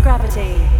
gravity.